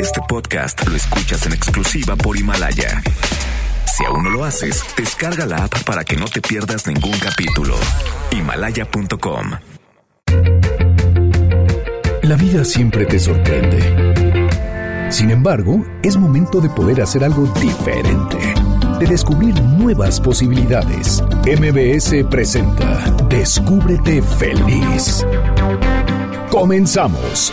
Este podcast lo escuchas en exclusiva por Himalaya. Si aún no lo haces, descarga la app para que no te pierdas ningún capítulo. Himalaya.com. La vida siempre te sorprende. Sin embargo, es momento de poder hacer algo diferente, de descubrir nuevas posibilidades. MBS presenta Descúbrete feliz. Comenzamos.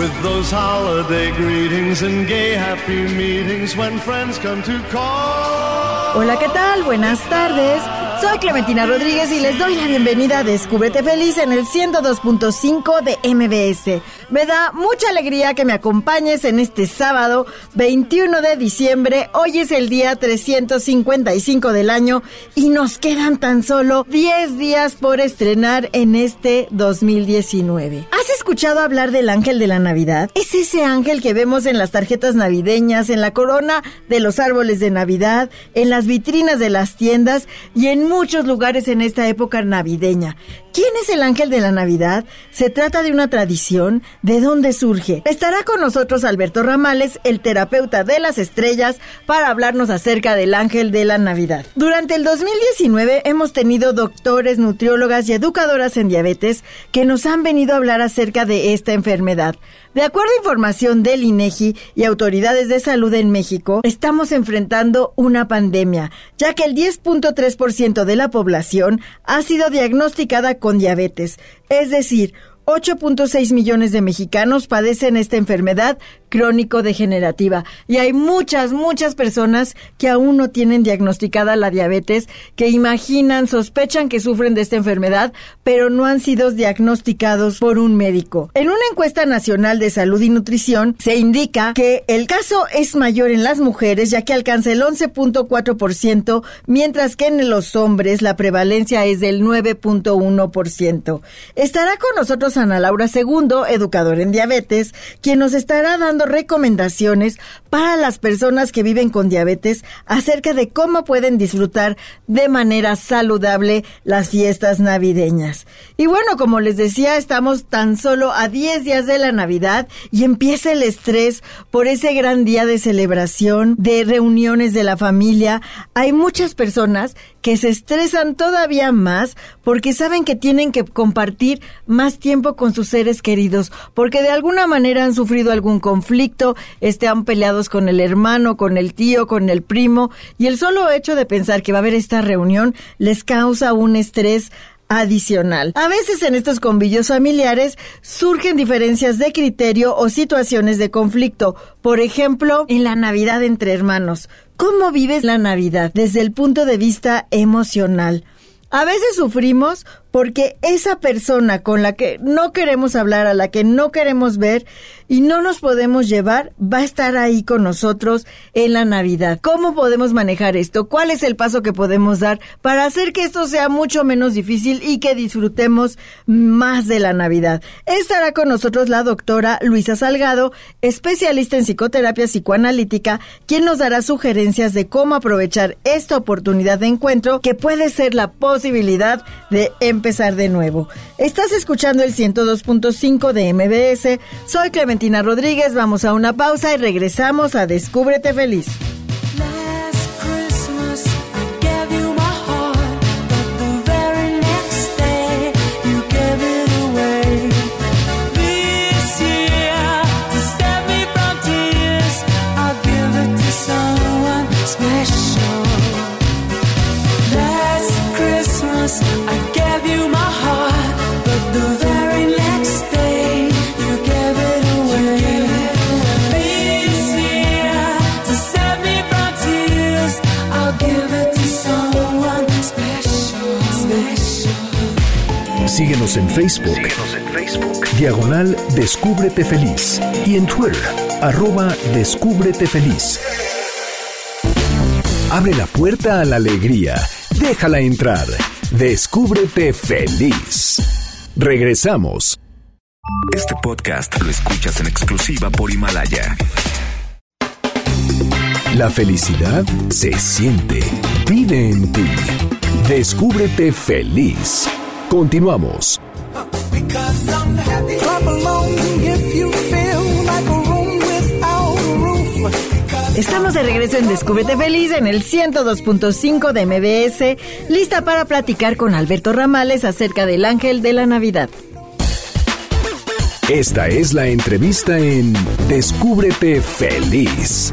With those holiday greetings and gay happy meetings when friends come to call. Hola, ¿qué tal? Buenas tardes. Soy Clementina Rodríguez y les doy la bienvenida a Descúbrete Feliz en el 102.5 de MBS. Me da mucha alegría que me acompañes en este sábado 21 de diciembre. Hoy es el día 355 del año y nos quedan tan solo 10 días por estrenar en este 2019. ¿Has escuchado hablar del ángel de la Navidad? Es ese ángel que vemos en las tarjetas navideñas, en la corona de los árboles de Navidad, en las vitrinas de las tiendas y en muchos lugares en esta época navideña. ¿Quién es el ángel de la Navidad? ¿Se trata de una tradición? ¿De dónde surge? Estará con nosotros Alberto Ramales, el terapeuta de las estrellas, para hablarnos acerca del ángel de la Navidad. Durante el 2019 hemos tenido doctores, nutriólogas y educadoras en diabetes que nos han venido a hablar acerca de esta enfermedad. De acuerdo a información del INEGI y autoridades de salud en México, estamos enfrentando una pandemia, ya que el 10.3% de la población ha sido diagnosticada con diabetes, es decir, 8.6 millones de mexicanos padecen esta enfermedad crónico-degenerativa y hay muchas, muchas personas que aún no tienen diagnosticada la diabetes, que imaginan, sospechan que sufren de esta enfermedad, pero no han sido diagnosticados por un médico. En una encuesta nacional de salud y nutrición se indica que el caso es mayor en las mujeres, ya que alcanza el 11.4%, mientras que en los hombres la prevalencia es del 9.1%. Estará con nosotros Ana Laura Segundo, educador en diabetes, quien nos estará dando recomendaciones para las personas que viven con diabetes acerca de cómo pueden disfrutar de manera saludable las fiestas navideñas. Y bueno, como les decía, estamos tan solo a 10 días de la Navidad y empieza el estrés por ese gran día de celebración, de reuniones de la familia. Hay muchas personas que se estresan todavía más porque saben que tienen que compartir más tiempo con sus seres queridos, porque de alguna manera han sufrido algún conflicto, están peleados con el hermano, con el tío, con el primo, y el solo hecho de pensar que va a haber esta reunión les causa un estrés adicional. A veces en estos convillos familiares surgen diferencias de criterio o situaciones de conflicto. Por ejemplo, en la Navidad entre hermanos. ¿Cómo vives la Navidad desde el punto de vista emocional? A veces sufrimos porque esa persona con la que no queremos hablar, a la que no queremos ver y no nos podemos llevar, va a estar ahí con nosotros en la Navidad. ¿Cómo podemos manejar esto? ¿Cuál es el paso que podemos dar para hacer que esto sea mucho menos difícil y que disfrutemos más de la Navidad? Estará con nosotros la doctora Luisa Salgado, especialista en psicoterapia psicoanalítica, quien nos dará sugerencias de cómo aprovechar esta oportunidad de encuentro que puede ser la posibilidad de empezar de nuevo. Estás escuchando el 102.5 de MBS. Soy Clementina Rodríguez. Vamos a una pausa y regresamos a Descúbrete Feliz. Special. Síguenos en Facebook. Diagonal Descúbrete Feliz. Y en Twitter. arroba Descúbrete Feliz. Abre la puerta a la alegría. Déjala entrar. Descúbrete feliz. Regresamos. Este podcast lo escuchas en exclusiva por Himalaya. La felicidad se siente. Vive en ti. Descúbrete feliz. Continuamos. Estamos de regreso en Descúbrete Feliz en el 102.5 de MBS, lista para platicar con Alberto Ramales acerca del ángel de la Navidad. Esta es la entrevista en Descúbrete feliz.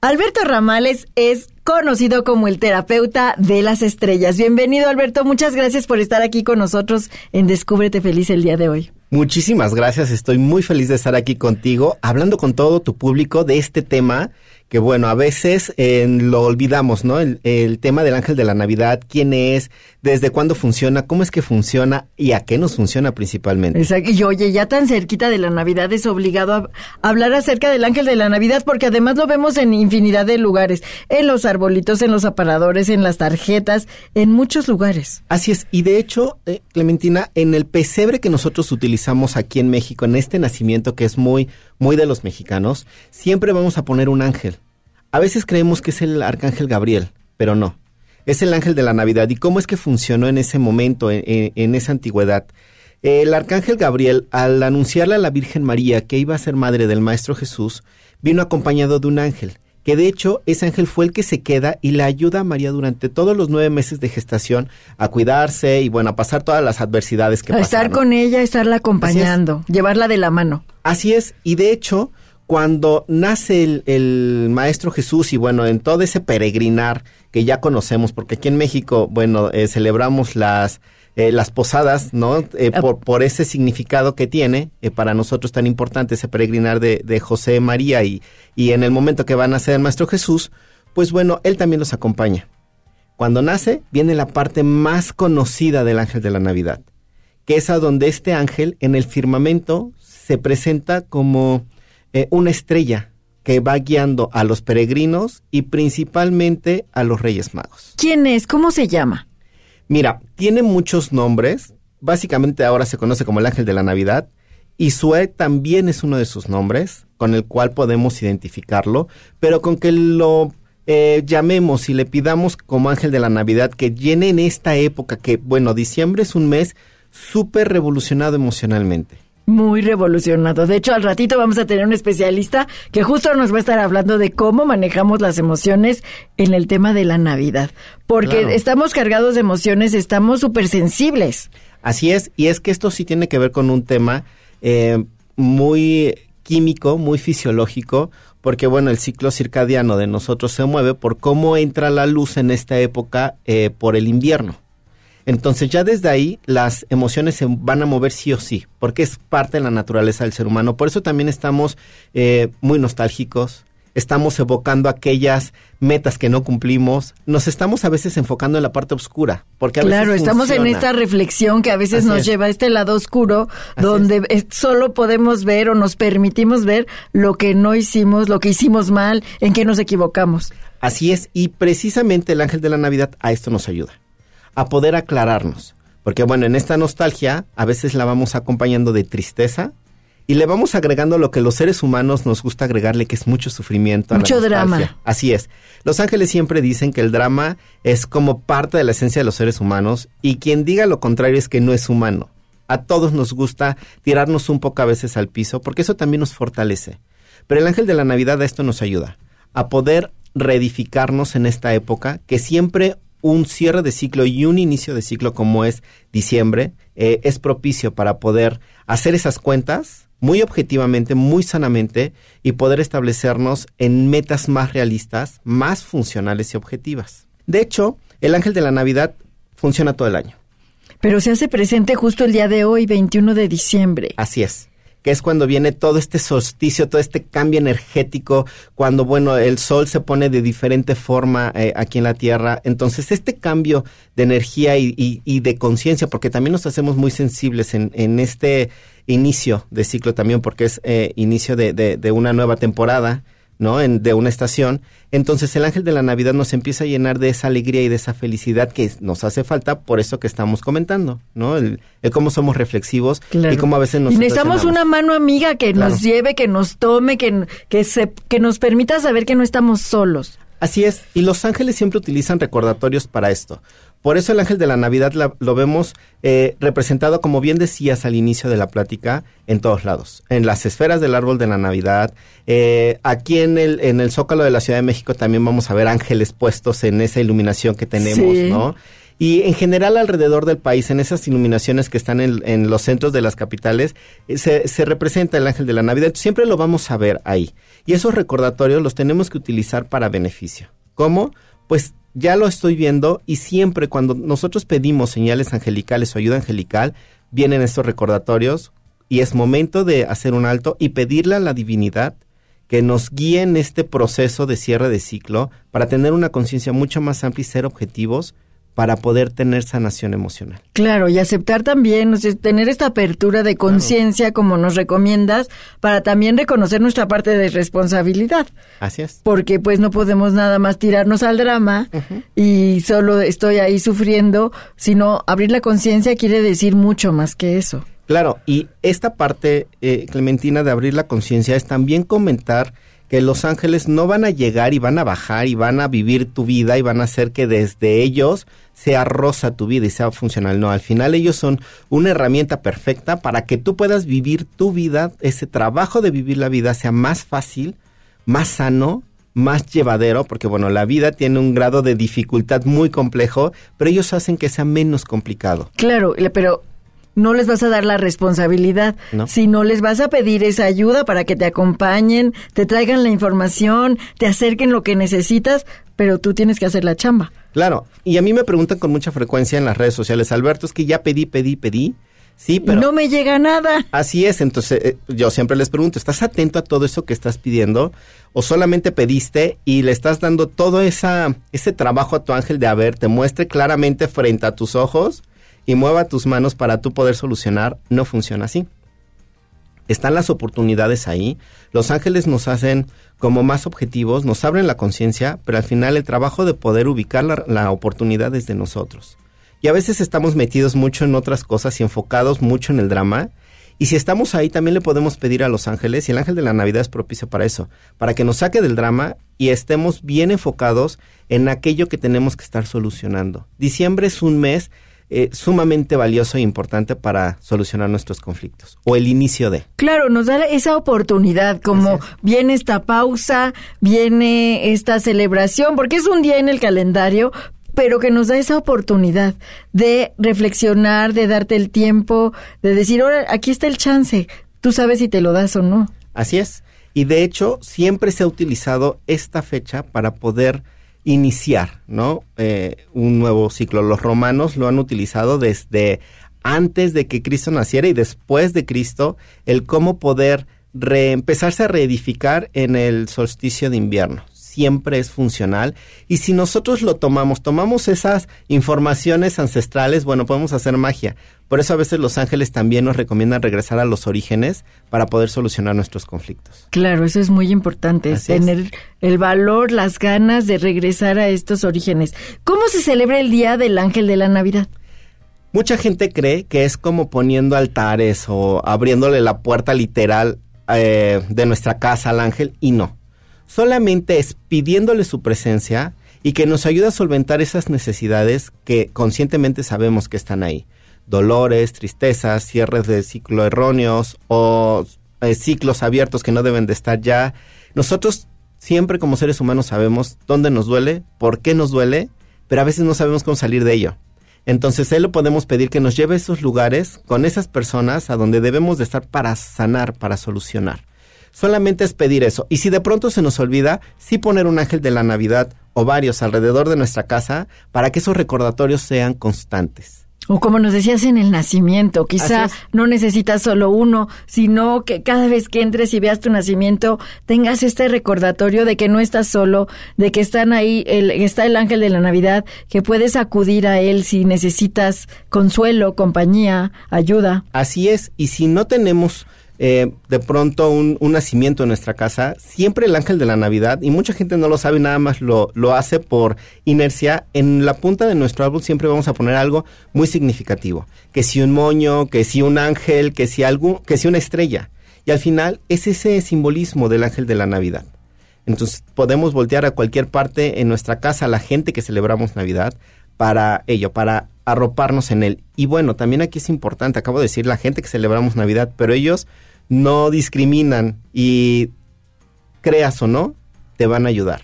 Alberto Ramales es conocido como el terapeuta de las estrellas. Bienvenido Alberto, muchas gracias por estar aquí con nosotros en Descúbrete Feliz el día de hoy. Muchísimas gracias, estoy muy feliz de estar aquí contigo, hablando con todo tu público de este tema que bueno, a veces eh, lo olvidamos, ¿no? El, el, tema del ángel de la Navidad, quién es, desde cuándo funciona, cómo es que funciona y a qué nos funciona principalmente. Exacto. Y oye, ya tan cerquita de la Navidad es obligado a hablar acerca del ángel de la Navidad porque además lo vemos en infinidad de lugares, en los arbolitos, en los aparadores, en las tarjetas, en muchos lugares. Así es. Y de hecho, eh, Clementina, en el pesebre que nosotros utilizamos aquí en México, en este nacimiento que es muy, muy de los mexicanos, siempre vamos a poner un ángel. A veces creemos que es el arcángel Gabriel, pero no. Es el ángel de la Navidad. ¿Y cómo es que funcionó en ese momento, en, esa antigüedad? El arcángel Gabriel, al anunciarle a la Virgen María que iba a ser madre del Maestro Jesús, vino acompañado de un ángel, que de hecho ese ángel fue el que se queda y le ayuda a María durante todos los nueve meses de gestación a cuidarse y bueno, a pasar todas las adversidades que a pasaron. Estar con ella, estarla acompañando, llevarla de la mano. Así es, y de hecho cuando nace el, el, Maestro Jesús y bueno, en todo ese peregrinar que ya conocemos, porque aquí en México, bueno, eh, celebramos las, eh, las posadas, ¿no? Eh, por, por, ese significado que tiene eh, para nosotros tan importante ese peregrinar de, de José María y, y en el momento que va a nacer el Maestro Jesús, pues bueno, él también los acompaña. Cuando nace, viene la parte más conocida del ángel de la Navidad, que es a donde este ángel en el firmamento se presenta como una estrella que va guiando a los peregrinos y principalmente a los Reyes Magos. ¿Quién es? ¿Cómo se llama? Mira, tiene muchos nombres. Básicamente ahora se conoce como el ángel de la Navidad. Y Sue también es uno de sus nombres, con el cual podemos identificarlo, pero con que lo eh, llamemos y le pidamos como ángel de la Navidad que llene en esta época, que bueno, diciembre es un mes súper revolucionado emocionalmente muy revolucionado. De hecho, al ratito vamos a tener un especialista que justo nos va a estar hablando de cómo manejamos las emociones en el tema de la Navidad. Porque claro. estamos cargados de emociones, estamos súper sensibles. Así es, y es que esto sí tiene que ver con un tema eh, muy químico, muy fisiológico, porque bueno, el ciclo circadiano de nosotros se mueve por cómo entra la luz en esta época eh, por el invierno. Entonces ya desde ahí las emociones se van a mover sí o sí, porque es parte de la naturaleza del ser humano. Por eso también estamos eh, muy nostálgicos, estamos evocando aquellas metas que no cumplimos, nos estamos a veces enfocando en la parte oscura, porque a claro, veces estamos funciona. en esta reflexión que a veces Así nos es. lleva a este lado oscuro, Así donde es. solo podemos ver o nos permitimos ver lo que no hicimos, lo que hicimos mal, en qué nos equivocamos. Así es, y precisamente el ángel de la Navidad a esto nos ayuda a poder aclararnos. Porque bueno, en esta nostalgia a veces la vamos acompañando de tristeza y le vamos agregando lo que los seres humanos nos gusta agregarle, que es mucho sufrimiento. A mucho la drama. Así es. Los ángeles siempre dicen que el drama es como parte de la esencia de los seres humanos y quien diga lo contrario es que no es humano. A todos nos gusta tirarnos un poco a veces al piso porque eso también nos fortalece. Pero el ángel de la Navidad a esto nos ayuda, a poder reedificarnos en esta época que siempre un cierre de ciclo y un inicio de ciclo como es diciembre eh, es propicio para poder hacer esas cuentas muy objetivamente, muy sanamente y poder establecernos en metas más realistas, más funcionales y objetivas. De hecho, el ángel de la Navidad funciona todo el año. Pero se hace presente justo el día de hoy, 21 de diciembre. Así es que es cuando viene todo este solsticio, todo este cambio energético, cuando, bueno, el sol se pone de diferente forma eh, aquí en la Tierra. Entonces, este cambio de energía y, y, y de conciencia, porque también nos hacemos muy sensibles en, en este inicio de ciclo también, porque es eh, inicio de, de- de una nueva temporada, ¿no? En- de una estación. Entonces el ángel de la Navidad nos empieza a llenar de esa alegría y de esa felicidad que nos hace falta por eso que estamos comentando, ¿no? El, el cómo somos reflexivos Claro. y cómo a veces nos y necesitamos una mano amiga que Claro. nos lleve, que nos tome, que, que, se, que nos permita saber que no estamos solos. Así es, y los ángeles siempre utilizan recordatorios para esto. Por eso el ángel de la Navidad la- lo vemos eh, representado, como bien decías al inicio de la plática, en todos lados. En las esferas del árbol de la Navidad, eh, aquí en el, en el Zócalo de la Ciudad de México también vamos a ver ángeles puestos en esa iluminación que tenemos, Sí. ¿no? Y en general alrededor del país, en esas iluminaciones que están en, en los centros de las capitales, eh, se, se representa el ángel de la Navidad. Siempre lo vamos a ver ahí. Y esos recordatorios los tenemos que utilizar para beneficio. ¿Cómo? Pues ya lo estoy viendo y siempre cuando nosotros pedimos señales angelicales o ayuda angelical, vienen estos recordatorios y es momento de hacer un alto y pedirle a la divinidad que nos guíe en este proceso de cierre de ciclo para tener una conciencia mucho más amplia y ser objetivos para poder tener sanación emocional. Claro, y aceptar también, o sea, tener esta apertura de conciencia como nos recomiendas, para también reconocer nuestra parte de responsabilidad. Así es. Porque pues no podemos nada más tirarnos al drama y solo estoy ahí sufriendo, sino abrir la conciencia quiere decir mucho más que eso. Claro, y esta parte, eh, Clementina, de abrir la conciencia es también comentar que los ángeles no van a llegar y van a bajar y van a vivir tu vida y van a hacer que desde ellos sea rosa tu vida y sea funcional. No, al final ellos son una herramienta perfecta para que tú puedas vivir tu vida, ese trabajo de vivir la vida sea más fácil, más sano, más llevadero, porque bueno, la vida tiene un grado de dificultad muy complejo, pero ellos hacen que sea menos complicado. Claro, pero no les vas a dar la responsabilidad, No. sino les vas a pedir esa ayuda para que te acompañen, te traigan la información, te acerquen lo que necesitas, pero tú tienes que hacer la chamba. Claro, y a mí me preguntan con mucha frecuencia en las redes sociales, Alberto, es que ya pedí, pedí, pedí. Sí, pero no me llega nada. así es, entonces eh, yo siempre les pregunto, ¿estás atento a todo eso que estás pidiendo? ¿O solamente pediste y le estás dando todo esa, ese trabajo a tu ángel de a ver, te muestre claramente frente a tus ojos y mueva tus manos para tú poder solucionar? No funciona así. Están las oportunidades ahí. Los ángeles nos hacen como más objetivos, nos abren la conciencia, pero al final el trabajo de poder ubicar la, la oportunidad es de nosotros. Y a veces estamos metidos mucho en otras cosas y enfocados mucho en el drama. Y si estamos ahí, también le podemos pedir a los ángeles, y el ángel de la Navidad es propicio para eso, para que nos saque del drama y estemos bien enfocados en aquello que tenemos que estar solucionando. Diciembre es un mes eh, sumamente valioso e importante para solucionar nuestros conflictos, o el inicio de. Claro, nos da esa oportunidad, como viene esta pausa, viene esta celebración, porque es un día en el calendario, pero que nos da esa oportunidad de reflexionar, de darte el tiempo, de decir, ahora, aquí está el chance, tú sabes si te lo das o no. Así es. Y de hecho, siempre se ha utilizado esta fecha para poder iniciar, ¿no? Eh, un nuevo ciclo. Los romanos lo han utilizado desde antes de que Cristo naciera y después de Cristo, el cómo poder reempezarse a reedificar en el solsticio de invierno. Siempre es funcional. Y si nosotros lo tomamos, tomamos esas informaciones ancestrales, bueno, podemos hacer magia. Por eso a veces los ángeles también nos recomiendan regresar a los orígenes para poder solucionar nuestros conflictos. Claro, eso es muy importante, es. tener el valor, las ganas de regresar a estos orígenes. ¿Cómo se celebra el Día del Ángel de la Navidad? Mucha gente cree que es como poniendo altares o abriéndole la puerta literal eh, de nuestra casa al ángel y no. Solamente es pidiéndole su presencia y que nos ayude a solventar esas necesidades que conscientemente sabemos que están ahí. Dolores, tristezas, cierres de ciclo erróneos o eh, ciclos abiertos que no deben de estar ya. Nosotros siempre como seres humanos sabemos dónde nos duele, por qué nos duele, pero a veces no sabemos cómo salir de ello. Entonces, él lo podemos pedir que nos lleve a esos lugares con esas personas a donde debemos de estar para sanar, para solucionar. Solamente es pedir eso. Y si de pronto se nos olvida, sí poner un ángel de la Navidad o varios alrededor de nuestra casa para que esos recordatorios sean constantes. O como nos decías en el nacimiento, quizá no necesitas solo uno, sino que cada vez que entres y veas tu nacimiento tengas este recordatorio de que no estás solo, de que están ahí, el, está el ángel de la Navidad, que puedes acudir a él si necesitas consuelo, compañía, ayuda. Así es, y si no tenemos eh, de pronto un, un nacimiento en nuestra casa, siempre el ángel de la Navidad, y mucha gente no lo sabe, nada más lo, lo hace por inercia, en la punta de nuestro árbol siempre vamos a poner algo muy significativo, que si un moño, que si un ángel, que si algo, que si una estrella. Y al final es ese simbolismo del ángel de la Navidad. Entonces podemos voltear a cualquier parte en nuestra casa, a la gente que celebramos Navidad, para ello, para arroparnos en él. Y bueno, también aquí es importante, acabo de decir la gente que celebramos Navidad, pero ellos no discriminan y creas o no, te van a ayudar.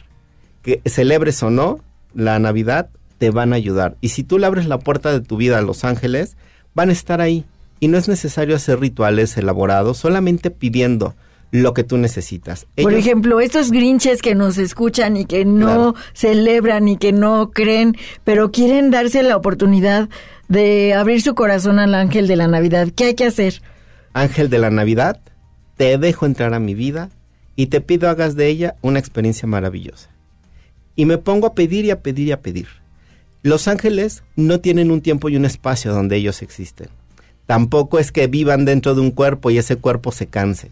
Que celebres o no la Navidad, te van a ayudar. Y si tú le abres la puerta de tu vida a los ángeles, van a estar ahí. Y no es necesario hacer rituales elaborados, solamente pidiendo lo que tú necesitas. Por ejemplo, estos grinches que nos escuchan y que no Claro. celebran y que no creen, pero quieren darse la oportunidad de abrir su corazón al ángel de la Navidad, ¿qué hay que hacer? Ángel de la Navidad, te dejo entrar a mi vida y te pido hagas de ella una experiencia maravillosa. Y me pongo a pedir y a pedir y a pedir. Los ángeles no tienen un tiempo y un espacio donde ellos existen. Tampoco es que vivan dentro de un cuerpo y ese cuerpo se canse.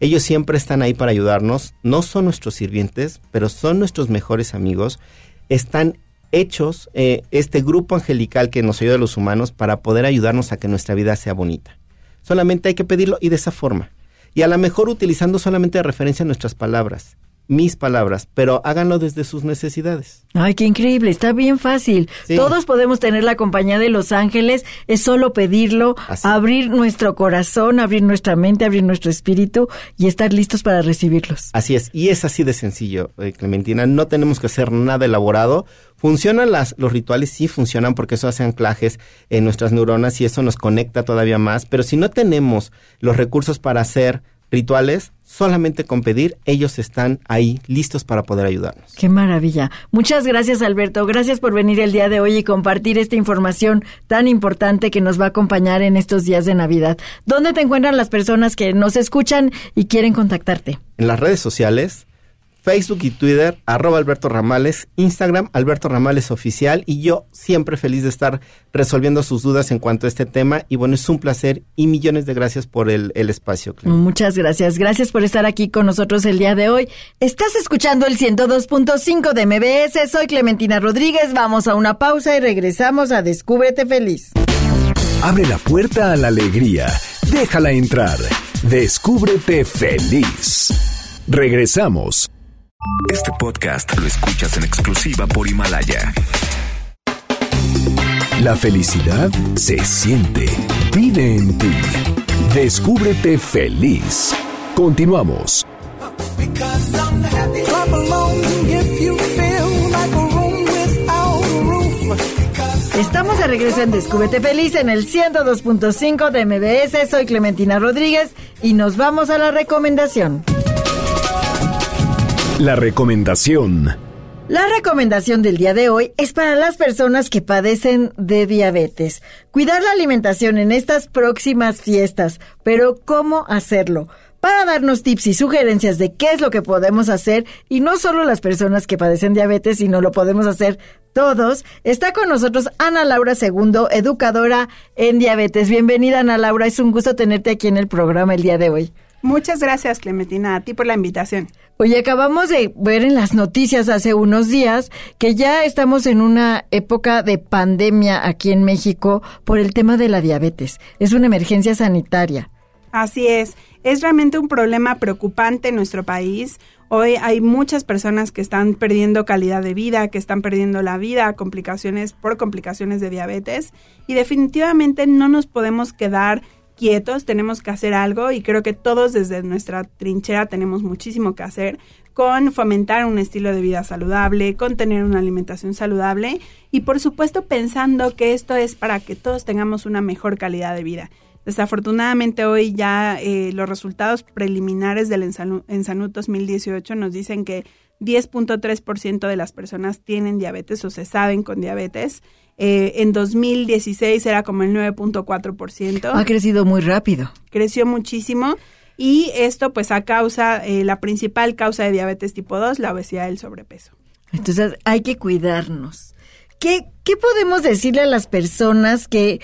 Ellos siempre están ahí para ayudarnos. No son nuestros sirvientes, pero son nuestros mejores amigos. Están hechos, eh, este grupo angelical que nos ayuda a los humanos, para poder ayudarnos a que nuestra vida sea bonita. Solamente hay que pedirlo y de esa forma. Y a lo mejor utilizando solamente de referencia nuestras palabras, mis palabras, pero háganlo desde sus necesidades. Ay, qué increíble, está bien fácil. Sí. Todos podemos tener la compañía de los ángeles, es solo pedirlo, Así. abrir nuestro corazón, abrir nuestra mente, abrir nuestro espíritu y estar listos para recibirlos. Así es, y es así de sencillo, eh, Clementina. No tenemos que hacer nada elaborado. ¿Funcionan las, los rituales? Sí, funcionan porque eso hace anclajes en nuestras neuronas y eso nos conecta todavía más. Pero si no tenemos los recursos para hacer rituales, solamente con pedir, ellos están ahí listos para poder ayudarnos. Qué maravilla. Muchas gracias, Alberto. Gracias por venir el día de hoy y compartir esta información tan importante que nos va a acompañar en estos días de Navidad. ¿Dónde te encuentran las personas que nos escuchan y quieren contactarte? En las redes sociales, Facebook y Twitter, arroba Alberto Ramales, Instagram, Alberto Ramales Oficial, y yo siempre feliz de estar resolviendo sus dudas en cuanto a este tema. Y bueno, es un placer y millones de gracias por el, el espacio. Muchas gracias. Gracias por estar aquí con nosotros el día de hoy. Estás escuchando el 102.5 de MBS. Soy Clementina Rodríguez. Vamos a una pausa y regresamos a Descúbrete Feliz. Abre la puerta a la alegría. Déjala entrar. Descúbrete feliz. Regresamos. Este podcast lo escuchas en exclusiva por Himalaya. La felicidad se siente. Vive en ti. Descúbrete feliz. Continuamos. Estamos de regreso en Descúbrete Feliz en el 102.5 de MBS. Soy Clementina Rodríguez y nos vamos a la recomendación. La recomendación. La recomendación del día de hoy es para las personas que padecen de diabetes. Cuidar la alimentación en estas próximas fiestas, pero ¿cómo hacerlo? Para darnos tips y sugerencias de qué es lo que podemos hacer, y no solo las personas que padecen diabetes, sino lo podemos hacer todos, está con nosotros Ana Laura Segundo, educadora en diabetes. Bienvenida Ana Laura, es un gusto tenerte aquí en el programa el día de hoy. Muchas gracias, Clementina, a ti por la invitación. Oye, acabamos de ver en las noticias hace unos días que ya estamos en una época de pandemia aquí en México por el tema de la diabetes. Es una emergencia sanitaria. Así es, es realmente un problema preocupante en nuestro país. Hoy hay muchas personas que están perdiendo calidad de vida, que están perdiendo la vida complicaciones por complicaciones de diabetes y definitivamente no nos podemos quedar quietos, tenemos que hacer algo y creo que todos desde nuestra trinchera tenemos muchísimo que hacer con fomentar un estilo de vida saludable, con tener una alimentación saludable y por supuesto pensando que esto es para que todos tengamos una mejor calidad de vida. Desafortunadamente hoy ya eh, los resultados preliminares del Ensanu- Ensanut 2018 nos dicen que 10.3% de las personas tienen diabetes o se saben con diabetes. Eh, en 2016 era como el 9.4%. Ha crecido muy rápido. creció muchísimo y esto pues a causa, eh, la principal causa de diabetes tipo 2, la obesidad y el sobrepeso. Entonces hay que cuidarnos. ¿Qué, ¿Qué podemos decirle a las personas que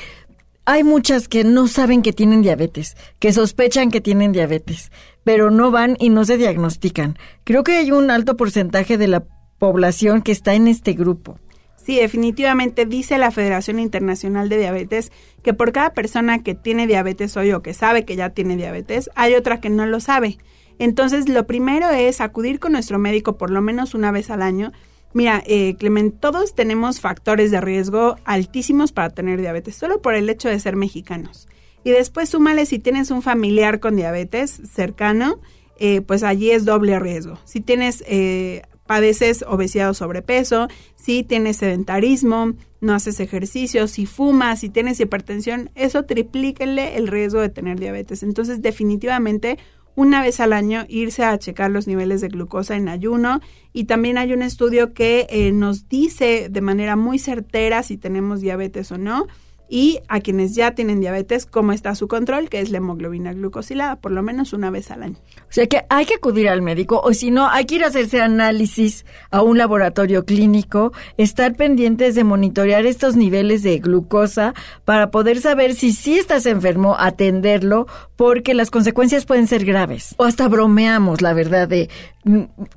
hay muchas que no saben que tienen diabetes, que sospechan que tienen diabetes, pero no van y no se diagnostican? Creo que hay un alto porcentaje de la población que está en este grupo. Sí, definitivamente dice la Federación Internacional de Diabetes que por cada persona que tiene diabetes hoy o que sabe que ya tiene diabetes, hay otra que no lo sabe. Entonces, lo primero es acudir con nuestro médico por lo menos una vez al año. Mira, eh, Clement, todos tenemos factores de riesgo altísimos para tener diabetes, solo por el hecho de ser mexicanos. Y después súmale si tienes un familiar con diabetes cercano, eh, pues allí es doble riesgo. Si tienes eh, padeces obesidad o sobrepeso, si tienes sedentarismo, no haces ejercicio, si fumas, si tienes hipertensión, eso triplíquenle el riesgo de tener diabetes. Entonces, definitivamente, una vez al año irse a checar los niveles de glucosa en ayuno y también hay un estudio que eh, nos dice de manera muy certera si tenemos diabetes o no y a quienes ya tienen diabetes cómo está su control, que es la hemoglobina glucosilada, por lo menos una vez al año. O sea que hay que acudir al médico o si no, hay que ir a hacerse análisis a un laboratorio clínico, estar pendientes de monitorear estos niveles de glucosa para poder saber si sí estás enfermo, atenderlo, porque las consecuencias pueden ser graves. O hasta bromeamos, la verdad, de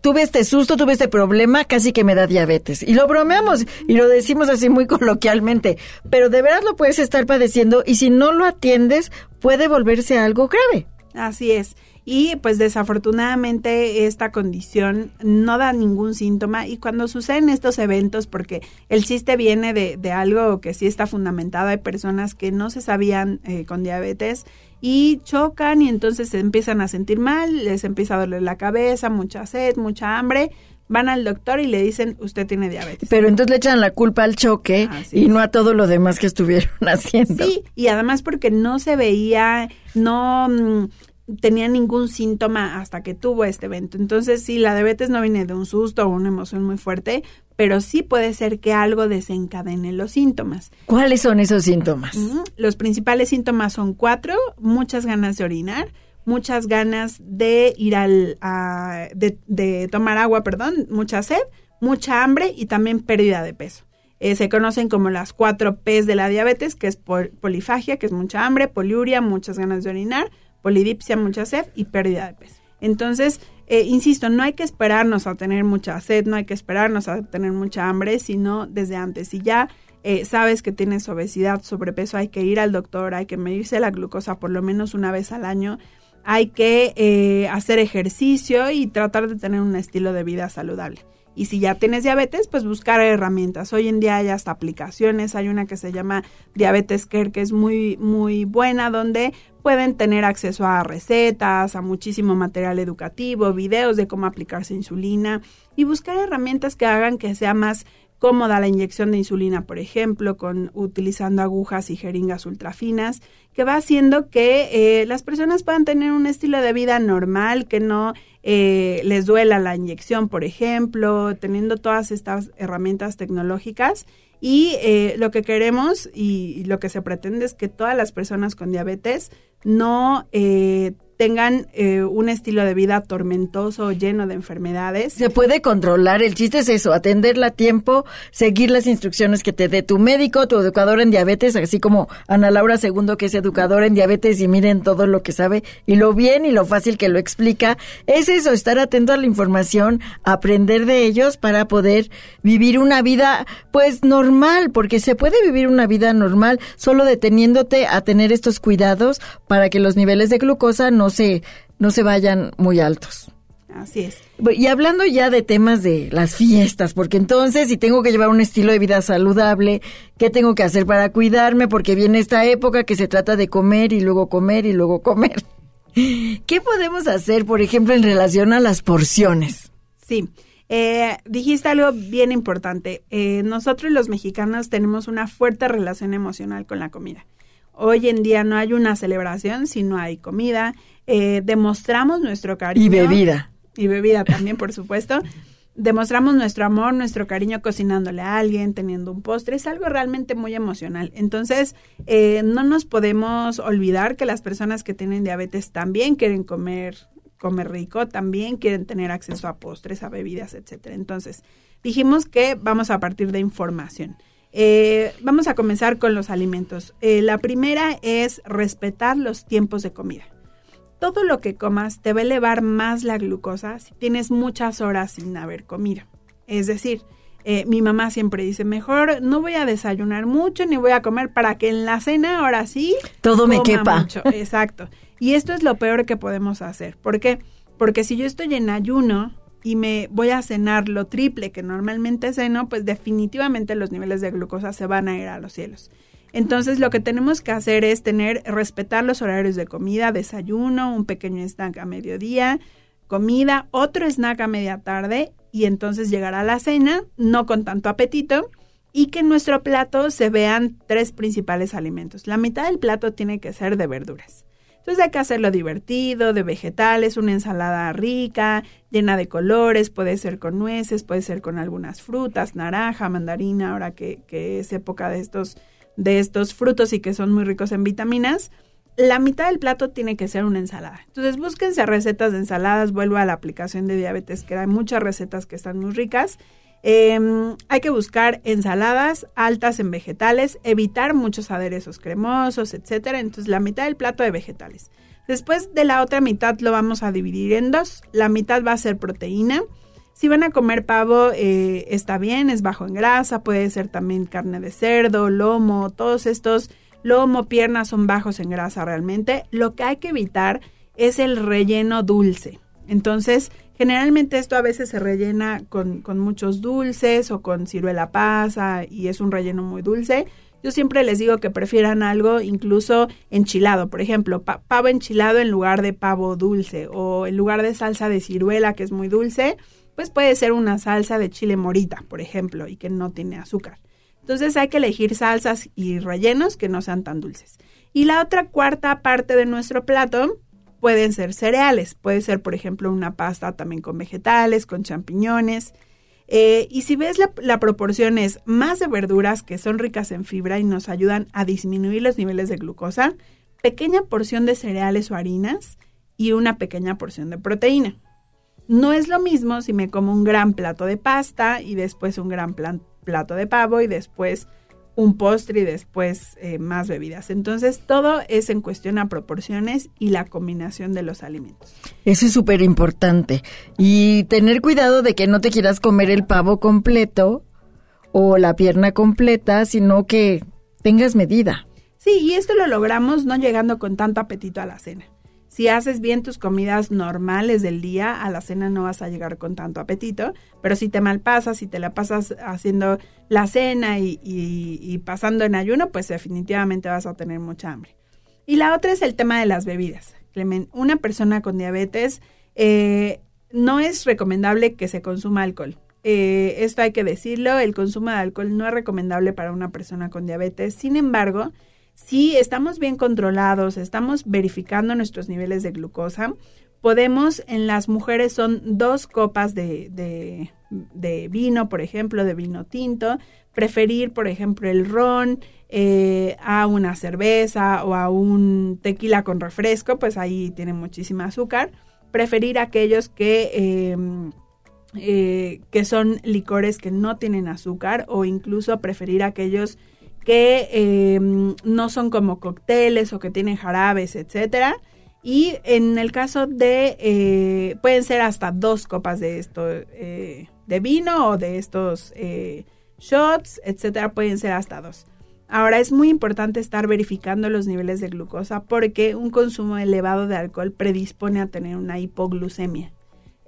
tuve este susto, tuve este problema, casi que me da diabetes. Y lo bromeamos y lo decimos así muy coloquialmente, pero de verdad lo puedes estar padeciendo y si no lo atiendes puede volverse algo grave. Así es. Y pues desafortunadamente esta condición no da ningún síntoma y cuando suceden estos eventos, porque el chiste viene de, de algo que sí está fundamentado, hay personas que no se sabían eh, con diabetes y chocan y entonces se empiezan a sentir mal, les empieza a doler la cabeza, mucha sed, mucha hambre, van al doctor y le dicen, usted tiene diabetes. Pero entonces le echan la culpa al choque Así y es. no a todo lo demás que estuvieron haciendo. Sí, y además porque no se veía, no mm, tenía ningún síntoma hasta que tuvo este evento. Entonces, sí, la diabetes no viene de un susto o una emoción muy fuerte, pero sí puede ser que algo desencadene los síntomas. ¿Cuáles son esos síntomas? Los principales síntomas son cuatro, muchas ganas de orinar, muchas ganas de ir al, a- de, de tomar agua, perdón, mucha sed, mucha hambre y también pérdida de peso. Eh, se conocen como las cuatro P's de la diabetes, que es pol- polifagia, que es mucha hambre, poliuria, muchas ganas de orinar, polidipsia, mucha sed y pérdida de peso. Entonces, eh, insisto, no hay que esperarnos a tener mucha sed, no hay que esperarnos a tener mucha hambre, sino desde antes. Si ya eh, sabes que tienes obesidad, sobrepeso, hay que ir al doctor, hay que medirse la glucosa por lo menos una vez al año, hay que eh, hacer ejercicio y tratar de tener un estilo de vida saludable. Y si ya tienes diabetes, pues buscar herramientas. Hoy en día hay hasta aplicaciones, hay una que se llama Diabetes Care que es muy muy buena donde pueden tener acceso a recetas, a muchísimo material educativo, videos de cómo aplicarse insulina y buscar herramientas que hagan que sea más cómoda la inyección de insulina, por ejemplo, con utilizando agujas y jeringas ultrafinas, que va haciendo que eh, las personas puedan tener un estilo de vida normal, que no eh, les duela la inyección, por ejemplo, teniendo todas estas herramientas tecnológicas. Y eh, lo que queremos y, y lo que se pretende es que todas las personas con diabetes no eh, tengan eh, un estilo de vida tormentoso, lleno de enfermedades. Se puede controlar, el chiste es eso, atenderla a tiempo, seguir las instrucciones que te dé tu médico, tu educador en diabetes, así como Ana Laura II, que es educadora en diabetes y miren todo lo que sabe y lo bien y lo fácil que lo explica. Es eso, estar atento a la información, aprender de ellos para poder vivir una vida pues normal, porque se puede vivir una vida normal solo deteniéndote a tener estos cuidados para que los niveles de glucosa no se, no se vayan muy altos. Así es. Y hablando ya de temas de las fiestas, porque entonces si tengo que llevar un estilo de vida saludable, ¿qué tengo que hacer para cuidarme? Porque viene esta época que se trata de comer y luego comer y luego comer. ¿Qué podemos hacer, por ejemplo, en relación a las porciones? Sí. Eh, dijiste algo bien importante. Eh, nosotros los mexicanos tenemos una fuerte relación emocional con la comida. Hoy en día no hay una celebración si no hay comida. Eh, demostramos nuestro cariño. Y bebida. Y bebida también, por supuesto. demostramos nuestro amor, nuestro cariño cocinándole a alguien, teniendo un postre, es algo realmente muy emocional. Entonces, eh, no nos podemos olvidar que las personas que tienen diabetes también quieren comer, comer rico, también quieren tener acceso a postres, a bebidas, etcétera. Entonces, dijimos que vamos a partir de información. Eh, vamos a comenzar con los alimentos. Eh, la primera es respetar los tiempos de comida todo lo que comas te va a elevar más la glucosa si tienes muchas horas sin haber comido. Es decir, eh, mi mamá siempre dice, mejor no voy a desayunar mucho ni voy a comer para que en la cena ahora sí... Todo me quepa. mucho". Exacto. Y esto es lo peor que podemos hacer. ¿Por qué? Porque si yo estoy en ayuno y me voy a cenar lo triple que normalmente ceno, pues definitivamente los niveles de glucosa se van a ir a los cielos. Entonces lo que tenemos que hacer es tener, respetar los horarios de comida, desayuno, un pequeño snack a mediodía, comida, otro snack a media tarde y entonces llegar a la cena, no con tanto apetito, y que en nuestro plato se vean tres principales alimentos. La mitad del plato tiene que ser de verduras. Entonces hay que hacerlo divertido, de vegetales, una ensalada rica, llena de colores, puede ser con nueces, puede ser con algunas frutas, naranja, mandarina, ahora que, que es época de estos de estos frutos y que son muy ricos en vitaminas, la mitad del plato tiene que ser una ensalada. Entonces búsquense recetas de ensaladas, vuelvo a la aplicación de diabetes, que hay muchas recetas que están muy ricas. Eh, hay que buscar ensaladas altas en vegetales, evitar muchos aderezos cremosos, etcétera. Entonces la mitad del plato de vegetales. Después de la otra mitad lo vamos a dividir en dos. La mitad va a ser proteína. Si van a comer pavo, eh, está bien, es bajo en grasa, puede ser también carne de cerdo, lomo, todos estos, lomo, piernas son bajos en grasa realmente. Lo que hay que evitar es el relleno dulce. Entonces, generalmente esto a veces se rellena con, con muchos dulces o con ciruela pasa y es un relleno muy dulce. Yo siempre les digo que prefieran algo incluso enchilado, por ejemplo, pa- pavo enchilado en lugar de pavo dulce o en lugar de salsa de ciruela que es muy dulce, pues puede ser una salsa de chile morita, por ejemplo, y que no tiene azúcar. Entonces hay que elegir salsas y rellenos que no sean tan dulces. Y la otra cuarta parte de nuestro plato pueden ser cereales. Puede ser, por ejemplo, una pasta también con vegetales, con champiñones. Eh, y si ves la, la proporción es más de verduras que son ricas en fibra y nos ayudan a disminuir los niveles de glucosa, pequeña porción de cereales o harinas y una pequeña porción de proteína. No es lo mismo si me como un gran plato de pasta y después un gran plato de pavo y después un postre y después eh, más bebidas. Entonces todo es en cuestión a proporciones y la combinación de los alimentos. Eso es súper importante. Y tener cuidado de que no te quieras comer el pavo completo o la pierna completa, sino que tengas medida. Sí, y esto lo logramos no llegando con tanto apetito a la cena. Si haces bien tus comidas normales del día, a la cena no vas a llegar con tanto apetito, pero si te malpasas, si te la pasas haciendo la cena y, y- y pasando en ayuno, pues definitivamente vas a tener mucha hambre. Y la otra es el tema de las bebidas. Clemen, una persona con diabetes eh, no es recomendable que se consuma alcohol. Eh, esto hay que decirlo, el consumo de alcohol no es recomendable para una persona con diabetes. Sin embargo, si estamos bien controlados, estamos verificando nuestros niveles de glucosa, podemos, en las mujeres son dos copas de, de- de vino, por ejemplo, de vino tinto, preferir, por ejemplo, el ron eh, a una cerveza o a un tequila con refresco, pues ahí tiene muchísima azúcar. Preferir aquellos que... eh, eh, que son licores que no tienen azúcar o incluso preferir aquellos que eh, no son como cócteles o que tienen jarabes, etcétera. Y en el caso de, eh, pueden ser hasta dos copas de esto, eh, de vino o de estos eh, shots, etcétera, pueden ser hasta dos. Ahora es muy importante estar verificando los niveles de glucosa porque un consumo elevado de alcohol predispone a tener una hipoglucemia.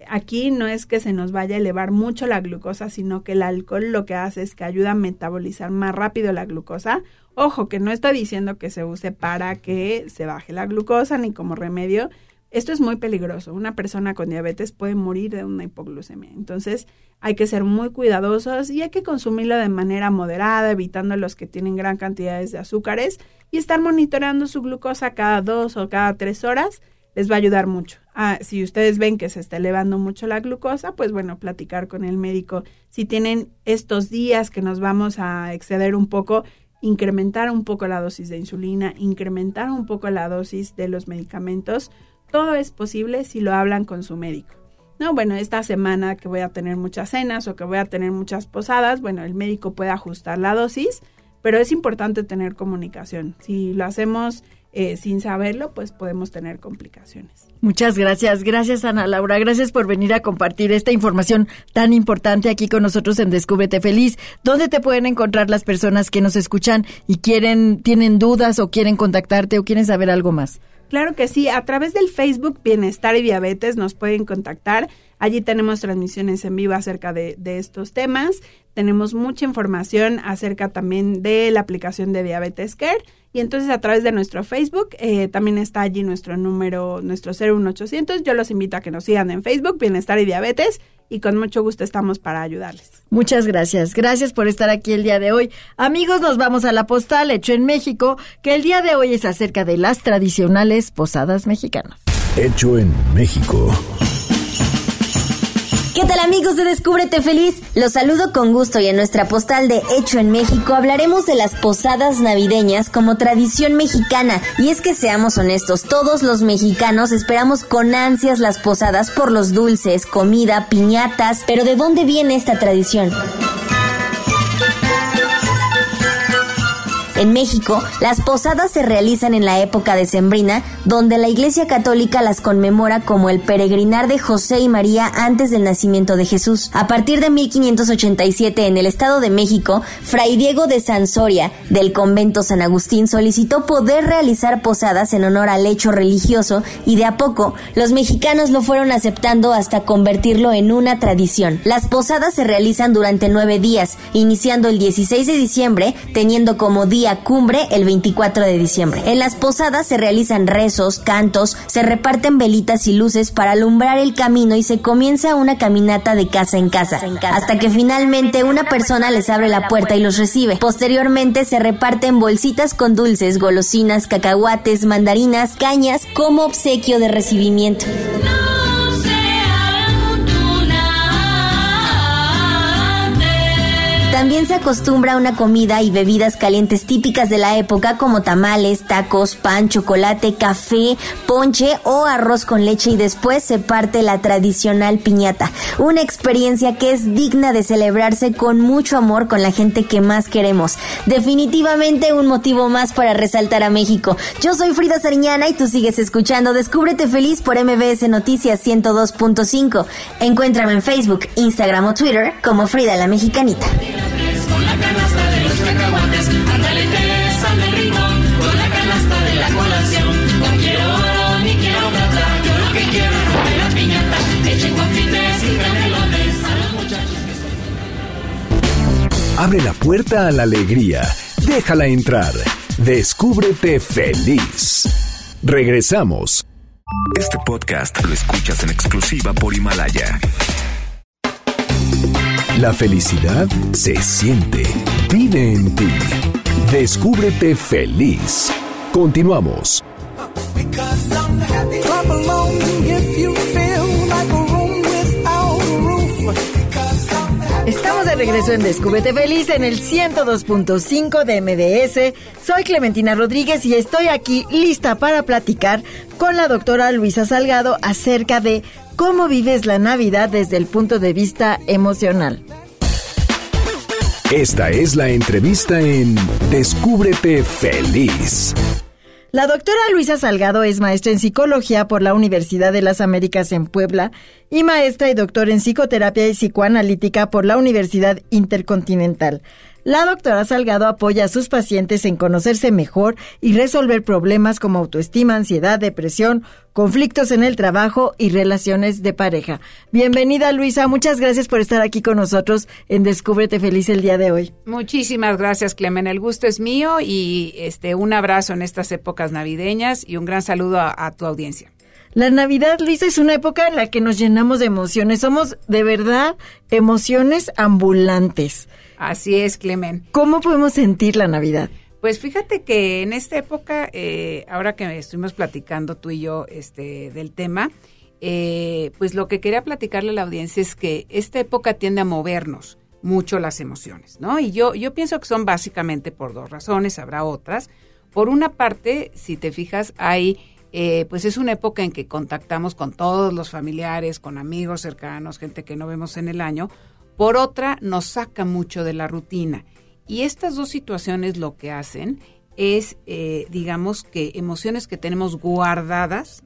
Aquí no es que se nos vaya a elevar mucho la glucosa, sino que el alcohol lo que hace es que ayuda a metabolizar más rápido la glucosa. Ojo, que no estoy diciendo que se use para que se baje la glucosa ni como remedio. Esto es muy peligroso. Una persona con diabetes puede morir de una hipoglucemia. Entonces hay que ser muy cuidadosos y hay que consumirlo de manera moderada, evitando los que tienen gran cantidades de azúcares y estar monitoreando su glucosa cada dos o cada tres horas les va a ayudar mucho. Ah, si ustedes ven que se está elevando mucho la glucosa, pues bueno, platicar con el médico. Si tienen estos días que nos vamos a exceder un poco, incrementar un poco la dosis de insulina, incrementar un poco la dosis de los medicamentos, todo es posible si lo hablan con su médico. No, bueno, esta semana que voy a tener muchas cenas o que voy a tener muchas posadas, bueno, el médico puede ajustar la dosis, pero es importante tener comunicación. Si lo hacemos eh, sin saberlo, pues podemos tener complicaciones. Muchas gracias, gracias Ana Laura, gracias por venir a compartir esta información tan importante aquí con nosotros en Descúbrete Feliz. ¿Dónde te pueden encontrar las personas que nos escuchan y quieren, tienen dudas o quieren contactarte o quieren saber algo más? Claro que sí, a través del Facebook Bienestar y Diabetes nos pueden contactar. Allí tenemos transmisiones en vivo acerca de, de, estos temas. Tenemos mucha información acerca también de la aplicación de Diabetes Care. Y entonces a través de nuestro Facebook eh, también está allí nuestro número, nuestro 01800. Yo los invito a que nos sigan en Facebook, Bienestar y Diabetes. Y con mucho gusto estamos para ayudarles. Muchas gracias. Gracias por estar aquí el día de hoy. Amigos, nos vamos a la postal hecho en México, que el día de hoy es acerca de las tradicionales posadas mexicanas. Hecho en México. ¿Qué tal amigos de Descúbrete Feliz? Los saludo con gusto y en nuestra postal de Hecho en México hablaremos de las posadas navideñas como tradición mexicana. Y es que seamos honestos, todos los mexicanos esperamos con ansias las posadas por los dulces, comida, piñatas. Pero ¿de dónde viene esta tradición? En México, las posadas se realizan en la época decembrina, donde la Iglesia Católica las conmemora como el peregrinar de José y María antes del nacimiento de Jesús. A partir de 1587, en el Estado de México, Fray Diego de Sansoria, del convento San Agustín, solicitó poder realizar posadas en honor al hecho religioso y de a poco los mexicanos lo fueron aceptando hasta convertirlo en una tradición. Las posadas se realizan durante nueve días, iniciando el 16 de diciembre, teniendo como día cumbre el 24 de diciembre. En las posadas se realizan rezos, cantos, se reparten velitas y luces para alumbrar el camino y se comienza una caminata de casa en casa, hasta que finalmente una persona les abre la puerta y los recibe. Posteriormente se reparten bolsitas con dulces, golosinas, cacahuates, mandarinas, cañas como obsequio de recibimiento. También se acostumbra una comida y bebidas calientes típicas de la época como tamales, tacos, pan, chocolate, café, ponche o arroz con leche y después se parte la tradicional piñata. Una experiencia que es digna de celebrarse con mucho amor con la gente que más queremos. Definitivamente un motivo más para resaltar a México. Yo soy Frida Sariñana y tú sigues escuchando Descúbrete Feliz por MBS Noticias 102.5. Encuéntrame en Facebook, Instagram o Twitter como Frida la Mexicanita. La canasta de los cacahuates, ándale, te sale el rincón. Con la canasta de la colación, no quiero oro ni quiero plata. Yo lo que quiero es romper la piñata. Echen confites y canelones a los muchachos que son. Abre la puerta a la alegría. Déjala entrar. Descúbrete feliz. Regresamos. Este podcast lo escuchas en exclusiva por Himalaya. La felicidad se siente, vive en ti. Descúbrete feliz. Continuamos. Estamos de regreso en Descúbrete Feliz en el 102.5 de MDS. Soy Clementina Rodríguez y estoy aquí lista para platicar con la doctora Luisa Salgado acerca de cómo vives la Navidad desde el punto de vista emocional. Esta es la entrevista en Descúbrete feliz. La doctora Luisa Salgado es maestra en psicología por la Universidad de las Américas en Puebla y maestra y doctor en psicoterapia y psicoanalítica por la Universidad Intercontinental. La doctora Salgado apoya a sus pacientes en conocerse mejor y resolver problemas como autoestima, ansiedad, depresión, conflictos en el trabajo y relaciones de pareja. Bienvenida Luisa, muchas gracias por estar aquí con nosotros en Descúbrete Feliz el día de hoy. Muchísimas gracias, Clemen. El gusto es mío y este un abrazo en estas épocas navideñas y un gran saludo a, a tu audiencia. La Navidad, Luisa, es una época en la que nos llenamos de emociones. Somos de verdad emociones ambulantes. Así es, Clemen. ¿Cómo podemos sentir la Navidad? Pues fíjate que en esta época, eh, ahora que estuvimos platicando tú y yo este, del tema, eh, pues lo que quería platicarle a la audiencia es que esta época tiende a movernos mucho las emociones, ¿no? Y yo, yo pienso que son básicamente por dos razones, habrá otras. Por una parte, si te fijas, hay, eh, pues es una época en que contactamos con todos los familiares, con amigos cercanos, gente que no vemos en el año. Por otra, nos saca mucho de la rutina. Y estas dos situaciones lo que hacen es, eh, digamos, que emociones que tenemos guardadas,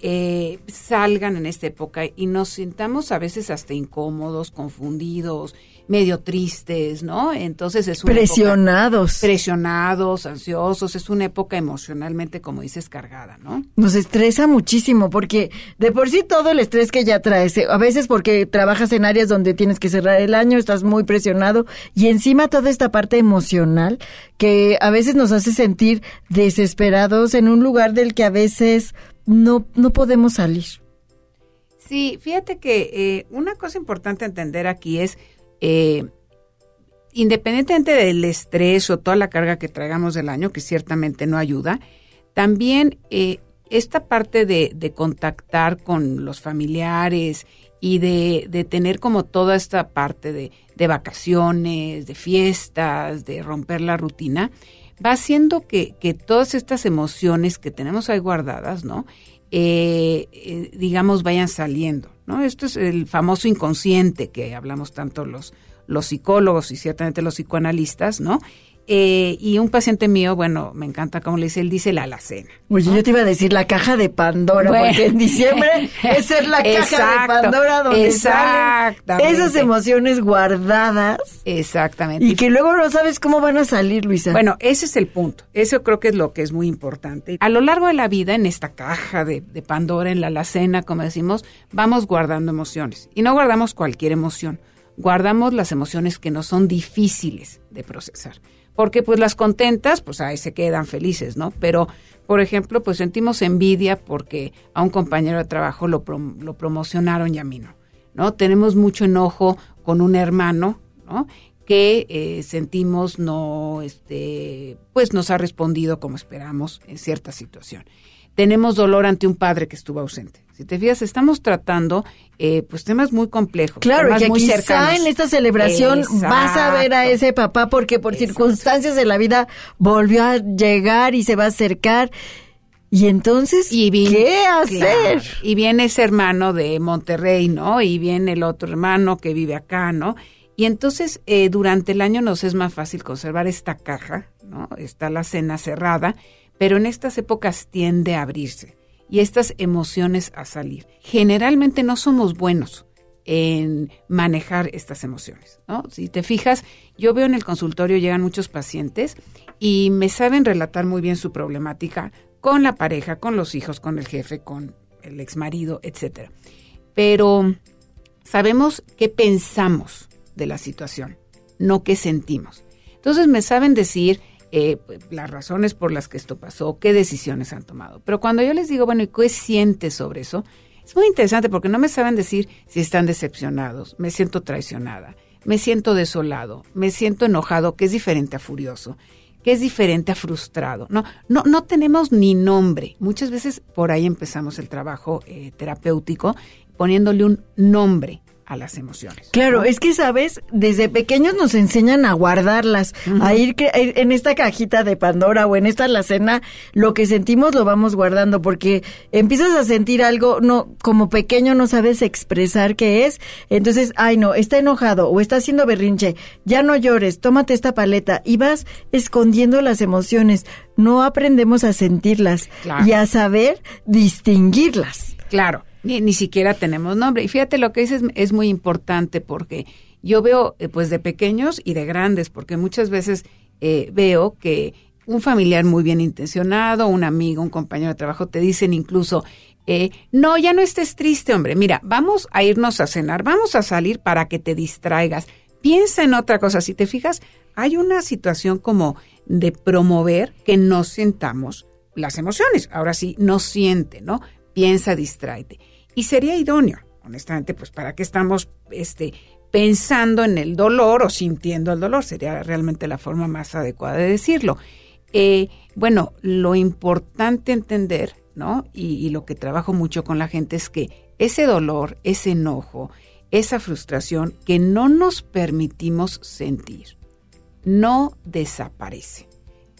eh, salgan en esta época y nos sintamos a veces hasta incómodos, confundidos, medio tristes, ¿no? Entonces es una época- Presionados. presionados, ansiosos, es una época emocionalmente, como dices, cargada, ¿no? Nos estresa muchísimo porque de por sí todo el estrés que ya traes, eh, a veces porque trabajas en áreas donde tienes que cerrar el año, estás muy presionado y encima toda esta parte emocional que a veces nos hace sentir desesperados en un lugar del que a veces no, no podemos salir. Sí, fíjate que eh, una cosa importante a entender aquí es, eh, independientemente del estrés o toda la carga que traigamos del año, que ciertamente no ayuda, también eh, esta parte de, de contactar con los familiares y de, tener como toda esta parte de, vacaciones, de fiestas, de romper la rutina, va haciendo que, que todas estas emociones que tenemos ahí guardadas, ¿no? Eh, eh, digamos, vayan saliendo, ¿no? Esto es el famoso inconsciente que hablamos tanto los, los psicólogos y ciertamente los psicoanalistas, ¿no? Eh, y un paciente mío, bueno, me encanta cómo le dice, él dice la alacena. Oye, yo te iba a decir la caja de Pandora, Bueno. porque en diciembre esa es la caja de Pandora donde salen esas emociones guardadas Exactamente. y que luego no sabes cómo van a salir, Luisa. Bueno, ese es el punto. Eso creo que es lo que es muy importante. A lo largo de la vida, en esta caja de, de Pandora, en la alacena, como decimos, vamos guardando emociones. Y no guardamos cualquier emoción. Guardamos las emociones que no son difíciles de procesar. Porque pues las contentas, pues ahí se quedan felices, ¿no? Pero, por ejemplo, pues sentimos envidia porque a un compañero de trabajo lo, prom- lo promocionaron y a mí no. ¿no? Tenemos mucho enojo con un hermano, ¿no? Que eh, sentimos no, este, pues nos ha respondido como esperamos en cierta situación. Tenemos dolor ante un padre que estuvo ausente. Si te fijas, estamos tratando, eh, pues temas muy complejos. Claro, que muy quizá cercanos. en esta celebración vas a ver a Exacto. ese papá porque por Exacto. circunstancias de la vida volvió a llegar y se va a acercar. Y entonces, Y vi- ¿qué hacer? claro, y viene ese hermano de Monterrey, ¿no? Y viene el otro hermano que vive acá, ¿no? Y entonces eh, durante el año nos es más fácil conservar esta caja, ¿no? Está la cena cerrada, pero en estas épocas tiende a abrirse y estas emociones a salir. Generalmente no somos buenos en manejar estas emociones, ¿no? Si te fijas, yo veo en el consultorio llegan muchos pacientes y me saben relatar muy bien su problemática con la pareja, con los hijos, con el jefe, con el exmarido, etcétera. Pero sabemos qué pensamos de la situación, no qué sentimos. Entonces me saben decir eh, las razones por las que esto pasó, qué decisiones han tomado. Pero cuando yo les digo, bueno, ¿y qué sientes sobre eso? Es muy interesante porque no me saben decir si están decepcionados, me siento traicionada, me siento desolado, me siento enojado, que es diferente a furioso, que es diferente a frustrado. No, no, no tenemos ni nombre. Muchas veces por ahí empezamos el trabajo eh, terapéutico poniéndole un nombre a las emociones. Claro, ¿no? es que, ¿sabes? Desde pequeños nos enseñan a guardarlas, a ir en esta cajita de Pandora o en esta alacena, lo que sentimos lo vamos guardando, porque empiezas a sentir algo, no, como pequeño no sabes expresar qué es, entonces, ay no, está enojado o está haciendo berrinche, ya no llores, tómate esta paleta y vas escondiendo las emociones, no aprendemos a sentirlas Claro. y a saber distinguirlas. Claro, ni, ni siquiera tenemos nombre. Y fíjate, lo que dices es muy importante porque yo veo, eh, pues, de pequeños y de grandes, porque muchas veces eh, veo que un familiar muy bien intencionado, un amigo, un compañero de trabajo, te dicen incluso, eh, no, ya no estés triste, hombre, mira, vamos a irnos a cenar, vamos a salir para que te distraigas. Piensa en otra cosa. Si te fijas, hay una situación como de promover que no sintamos las emociones. Ahora sí, no siente, ¿no? Piensa, distráete. Y sería idóneo, honestamente, pues para qué estamos este, pensando en el dolor o sintiendo el dolor, sería realmente la forma más adecuada de decirlo. Eh, bueno, lo importante entender, ¿no? Y, y lo que trabajo mucho con la gente es que ese dolor, ese enojo, esa frustración que no nos permitimos sentir, no desaparece.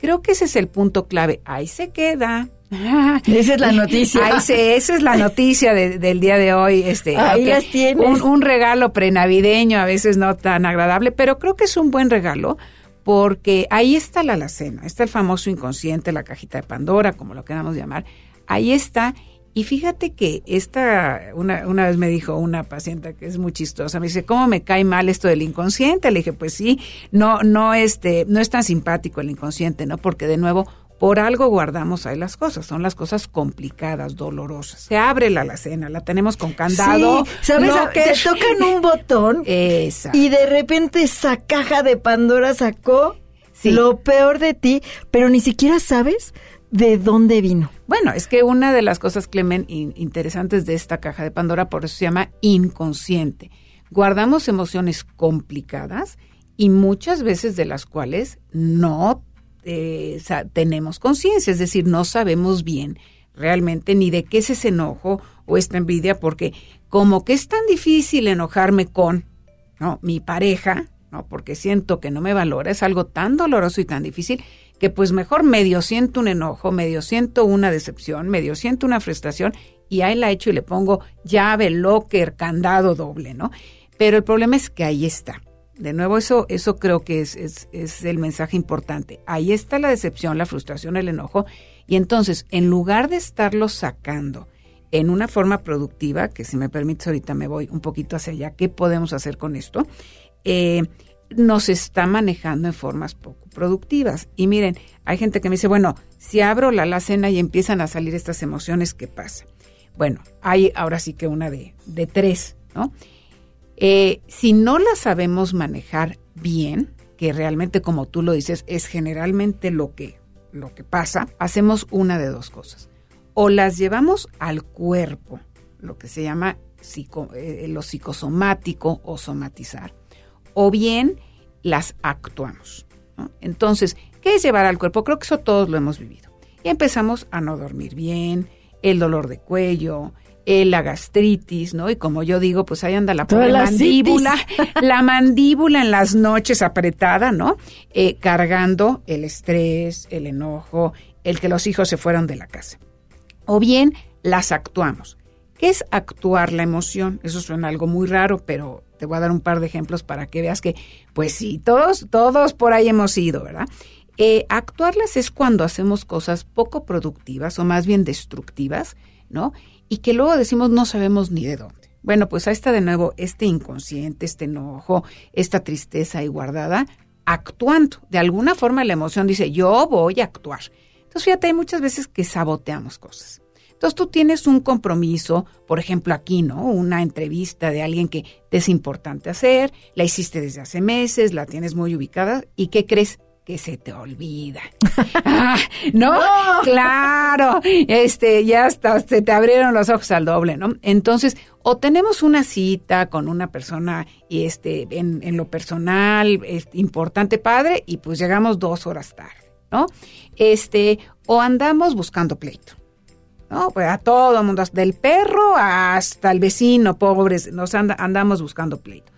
Creo que ese es el punto clave. Ahí se queda. Esa es la noticia. Ahí se- esa es la noticia de- del día de hoy. Este, Ahí las tienes. Un, un regalo prenavideño, a veces no tan agradable, pero creo que es un buen regalo porque ahí está la alacena, está el famoso inconsciente, la cajita de Pandora, como lo queramos llamar. Ahí está. Y fíjate que esta, una, una vez me dijo una paciente que es muy chistosa, me dice, ¿cómo me cae mal esto del inconsciente? Le dije, pues sí, no, no, este, no es tan simpático el inconsciente, ¿no? Porque de nuevo, por algo guardamos ahí las cosas, son las cosas complicadas, dolorosas. Se abre la alacena, la tenemos con candado. Sí, ¿sabes? locker. Te tocan un botón Esa. y de repente esa caja de Pandora sacó Sí. lo peor de ti, pero ni siquiera sabes de dónde vino. Bueno, es que una de las cosas, Clemen, in- interesantes de esta caja de Pandora, por eso se llama inconsciente. Guardamos emociones complicadas y muchas veces de las cuales no eh, tenemos conciencia, es decir, no sabemos bien realmente ni de qué es ese enojo o esta envidia, porque como que es tan difícil enojarme con ¿no? mi pareja, ¿no? porque siento que no me valora, es algo tan doloroso y tan difícil que pues mejor medio siento un enojo, medio siento una decepción, medio siento una frustración y ahí la echo y le pongo llave, locker, candado doble, ¿no? Pero el problema es que ahí está. De nuevo, eso, eso creo que es, es, es el mensaje importante. Ahí está la decepción, la frustración, el enojo. Y entonces, en lugar de estarlo sacando en una forma productiva, que si me permites ahorita me voy un poquito hacia allá, ¿qué podemos hacer con esto? Eh, nos está manejando en formas poco productivas. Y miren, hay gente que me dice, bueno, si abro la alacena y empiezan a salir estas emociones, ¿qué pasa? Bueno, hay ahora sí que una de, de tres, ¿no? Eh, si no la sabemos manejar bien, que realmente como tú lo dices es generalmente lo que, lo que pasa, hacemos una de dos cosas. O las llevamos al cuerpo, lo que se llama eh, lo psicosomático o somatizar, o bien las actuamos. Entonces, ¿qué es llevar al cuerpo? Creo que eso todos lo hemos vivido. Y empezamos a no dormir bien, el dolor de cuello, eh, la gastritis, ¿no? Y como yo digo, pues ahí anda la pobre la mandíbula, la mandíbula en las noches apretada, ¿no? Eh, cargando el estrés, el enojo, el que los hijos se fueron de la casa. O bien las actuamos. ¿Qué es actuar la emoción? Eso suena algo muy raro, pero te voy a dar un par de ejemplos para que veas que, pues sí, todos, todos por ahí hemos ido, ¿verdad? Eh, actuarlas es cuando hacemos cosas poco productivas o más bien destructivas, ¿no? Y que luego decimos no sabemos ni de dónde. Bueno, pues ahí está de nuevo este inconsciente, este enojo, esta tristeza ahí guardada, actuando. De alguna forma la emoción dice, yo voy a actuar. Entonces, fíjate, hay muchas veces que saboteamos cosas. Entonces tú tienes un compromiso, por ejemplo aquí, ¿no? Una entrevista de alguien que te es importante hacer, la hiciste desde hace meses, la tienes muy ubicada y ¿qué crees? Que se te olvida. Ah, ¿No? Claro. Este, ya hasta se te abrieron los ojos al doble, ¿no? Entonces, o tenemos una cita con una persona y este, en, en lo personal, es importante padre, y pues llegamos dos horas tarde, ¿no? Este, o andamos buscando pleito. ¿no? Pues a todo el mundo, del perro hasta el vecino, pobres, nos anda- andamos buscando pleito.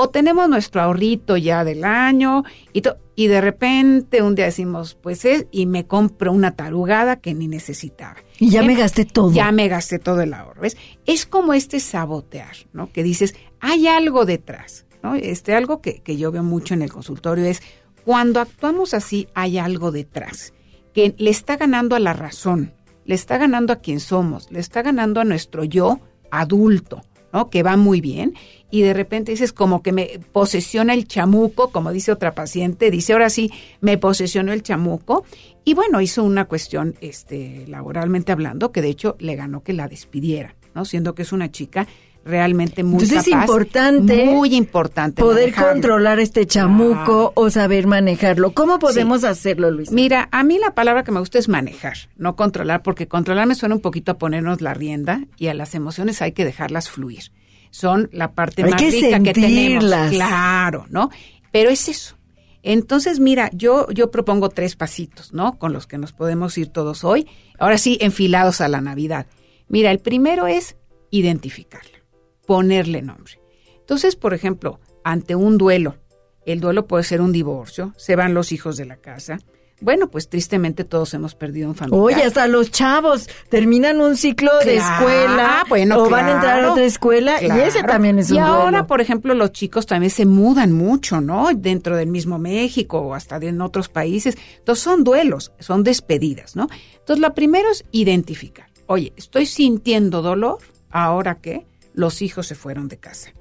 O tenemos nuestro ahorrito ya del año y, y de repente un día decimos, pues es, y me compro una tarugada que ni necesitaba. Y ya ¿Eh? me gasté todo. Ya me gasté todo el ahorro, ¿ves? Es como este sabotear, ¿no? Que dices, hay algo detrás, ¿no? Este algo que, que yo veo mucho en el consultorio es, cuando actuamos así, hay algo detrás, que le está ganando a la razón, le está ganando a quien somos, le está ganando a nuestro yo adulto, ¿no? Que va muy bien. Y de repente dices, como que me posesiona el chamuco, como dice otra paciente, dice, ahora sí, me posesionó el chamuco. Y bueno, hizo una cuestión, este, laboralmente hablando, que de hecho le ganó que la despidiera, ¿no? Siendo que es una chica realmente muy Entonces es capaz, importante muy importante Poder manejarlo. controlar este chamuco o saber manejarlo. ¿Cómo podemos hacerlo, Luis? Mira, a mí la palabra que me gusta es manejar, no controlar, porque controlar me suena un poquito a ponernos la rienda y a las emociones hay que dejarlas fluir. Son la parte Hay más que rica que tenemos. Claro, ¿no? Pero es eso. Entonces, mira, yo, yo propongo tres pasitos, ¿no? Con los que nos podemos ir todos hoy. Ahora sí, enfilados a la Navidad. Mira, el primero es identificarla, ponerle nombre. Entonces, por ejemplo, ante un duelo, el duelo puede ser un divorcio, se van los hijos de la casa. Bueno, pues tristemente todos hemos perdido un familiar. Oye, hasta los chavos terminan un ciclo de escuela bueno, o van a entrar a otra escuela y ese también es un Y ahora, por ejemplo, los chicos también se mudan mucho, ¿no? Dentro del mismo México o hasta en otros países. Entonces son duelos, son despedidas, ¿no? Entonces lo primero es identificar. Oye, estoy sintiendo dolor, ahora que los hijos se fueron de casa.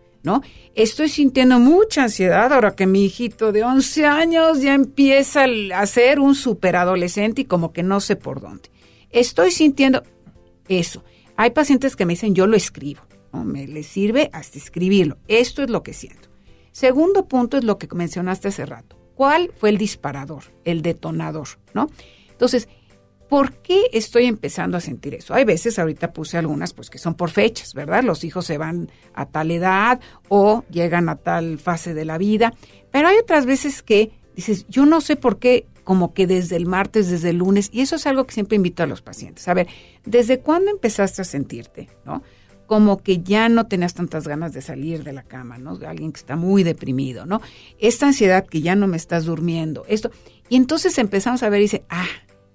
Estoy sintiendo mucha ansiedad ahora que mi hijito de 11 años ya empieza a ser un superadolescente y como que no sé por dónde. Estoy sintiendo eso. Hay pacientes que me dicen, yo lo escribo, ¿no? me le sirve hasta escribirlo. Esto es lo que siento. Segundo punto es lo que mencionaste hace rato. ¿Cuál fue el disparador, el detonador, no? Entonces, ¿por qué estoy empezando a sentir eso? Hay veces, ahorita puse algunas, pues que son por fechas, ¿verdad? Los hijos se van a tal edad o llegan a tal fase de la vida, pero hay otras veces que dices, yo no sé por qué, como que desde el martes, desde el lunes, y eso es algo que siempre invito a los pacientes. A ver, ¿desde cuándo empezaste a sentirte, no? Como que ya no tenías tantas ganas de salir de la cama, ¿no? Alguien que está muy deprimido, ¿no? Esta ansiedad que ya no me estás durmiendo, esto. Y entonces empezamos a ver y dice, ah,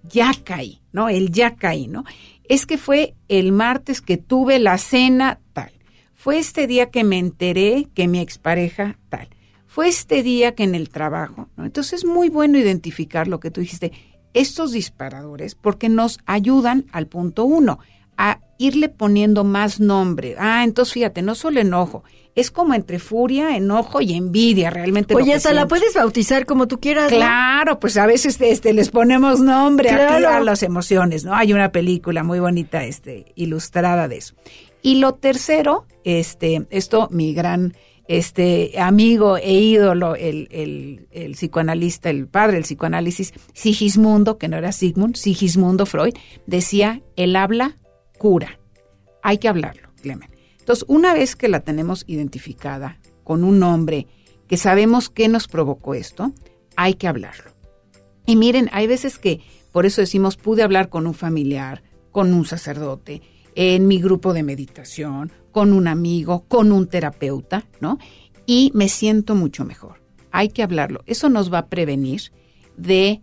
ya caí, ¿no? El ya caí, ¿no? Es que fue el martes que tuve la cena tal. Fue este día que me enteré que mi expareja tal. Fue este día que en el trabajo, ¿no? Entonces es muy bueno identificar lo que tú dijiste, estos disparadores, porque nos ayudan al punto uno, a irle poniendo más nombre. Ah, entonces fíjate, no solo enojo, es como entre furia, enojo y envidia realmente. Oye, hasta la puedes bautizar como tú quieras. ¿no? Claro, pues a veces este les ponemos nombre aquí Claro. a las emociones, ¿no? Hay una película muy bonita este ilustrada de eso. Y lo tercero, este esto mi gran este amigo e ídolo el, el, el psicoanalista, el padre del psicoanálisis, Sigismundo, que no era Sigmund, Sigismundo Freud, decía, el habla cura. Hay que hablarlo, Clemen. Entonces, una vez que la tenemos identificada con un nombre, que sabemos qué nos provocó esto, hay que hablarlo. Y miren, hay veces que, por eso decimos, pude hablar con un familiar, con un sacerdote, en mi grupo de meditación, con un amigo, con un terapeuta, ¿no? Y me siento mucho mejor. Hay que hablarlo. Eso nos va a prevenir de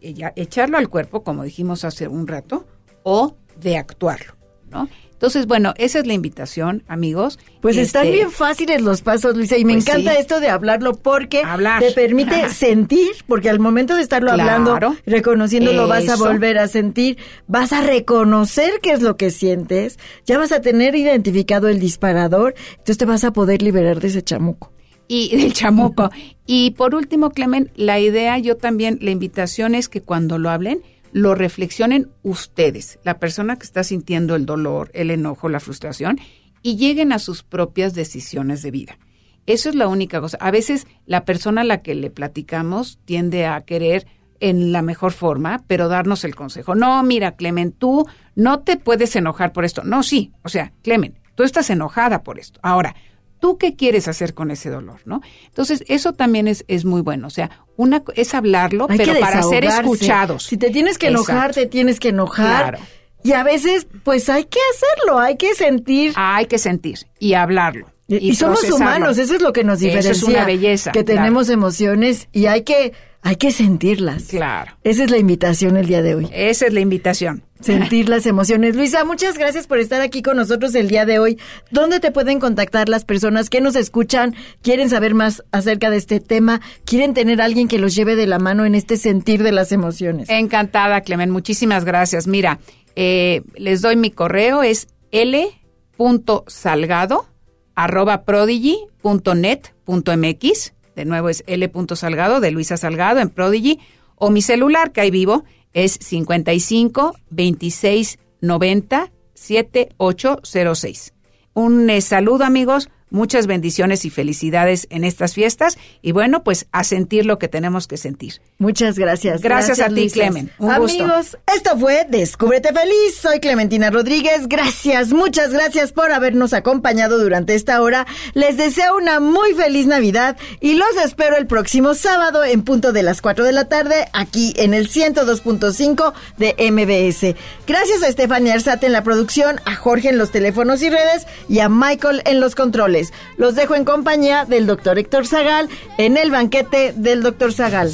echarlo al cuerpo, como dijimos hace un rato, o de actuarlo, ¿no? Entonces, bueno, esa es la invitación, amigos. Pues están Este, bien fáciles los pasos, Luisa, y me pues encanta sí. esto de hablarlo porque Hablar. te permite sentir, porque al momento de estarlo Claro. hablando, reconociéndolo, vas a Eso. volver a sentir, vas a reconocer qué es lo que sientes, ya vas a tener identificado el disparador, entonces te vas a poder liberar de ese chamuco. y del chamuco. y por último, Clemen, la idea, yo también, la invitación es que cuando lo hablen, lo reflexionen ustedes, la persona que está sintiendo el dolor, el enojo, la frustración, y lleguen a sus propias decisiones de vida. Eso es la única cosa. A veces la persona a la que le platicamos tiende a querer en la mejor forma, pero darnos el consejo. No, mira, Clemen, tú no te puedes enojar por esto. No, sí. O sea, Clemen, tú estás enojada por esto. Ahora, ¿tú qué quieres hacer con ese dolor, no? Entonces, eso también es, es muy bueno. O sea, una es hablarlo, Hay pero para ser escuchados. Si te tienes que enojar, Exacto. te tienes que enojar. Claro. Y a veces, pues hay que hacerlo, hay que sentir. Hay que sentir y hablarlo. Y, somos humanos, eso es lo que nos Eso diferencia. es una belleza. Que claro. tenemos emociones y hay que, hay que sentirlas. Claro. Esa es la invitación el día de hoy. Esa es la invitación. Sentir las emociones. Luisa, muchas gracias por estar aquí con nosotros el día de hoy. ¿Dónde te pueden contactar las personas que nos escuchan? ¿Quieren saber más acerca de este tema? ¿Quieren tener a alguien que los lleve de la mano en este sentir de las emociones? Encantada, Clemen. Muchísimas gracias. Mira, eh, les doy mi correo, es l.salgado arroba prodigy.net.mx. De nuevo es l.salgado de Luisa Salgado en Prodigy. O mi celular, que ahí vivo, es 55 26 90 7806. Un eh, saludo, amigos. Muchas bendiciones y felicidades en estas fiestas y bueno, pues a sentir lo que tenemos que sentir. Muchas gracias. Gracias a ti, Luisas. Clemen. Un Amigos, gusto. esto fue Descúbrete Feliz. Soy Clementina Rodríguez. Gracias, muchas gracias por habernos acompañado durante esta hora. Les deseo una muy feliz Navidad y los espero el próximo sábado en punto de las 4 de la tarde aquí en el 102.5 de MBS. Gracias a Estefania Arzate en la producción, a Jorge en los teléfonos y redes y a Michael en los controles. Los dejo en compañía del doctor Héctor Zagal en el banquete del doctor Zagal.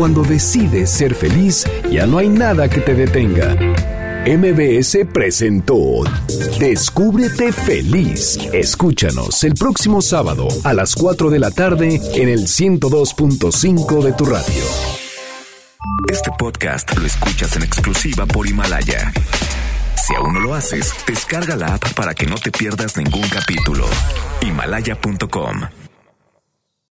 Cuando decides ser feliz, ya no hay nada que te detenga. MBS presentó Descúbrete feliz. Escúchanos el próximo sábado a las 4 de la tarde en el 102.5 de tu radio. Este podcast lo escuchas en exclusiva por Himalaya. Si aún no lo haces, descarga la app para que no te pierdas ningún capítulo. Himalaya.com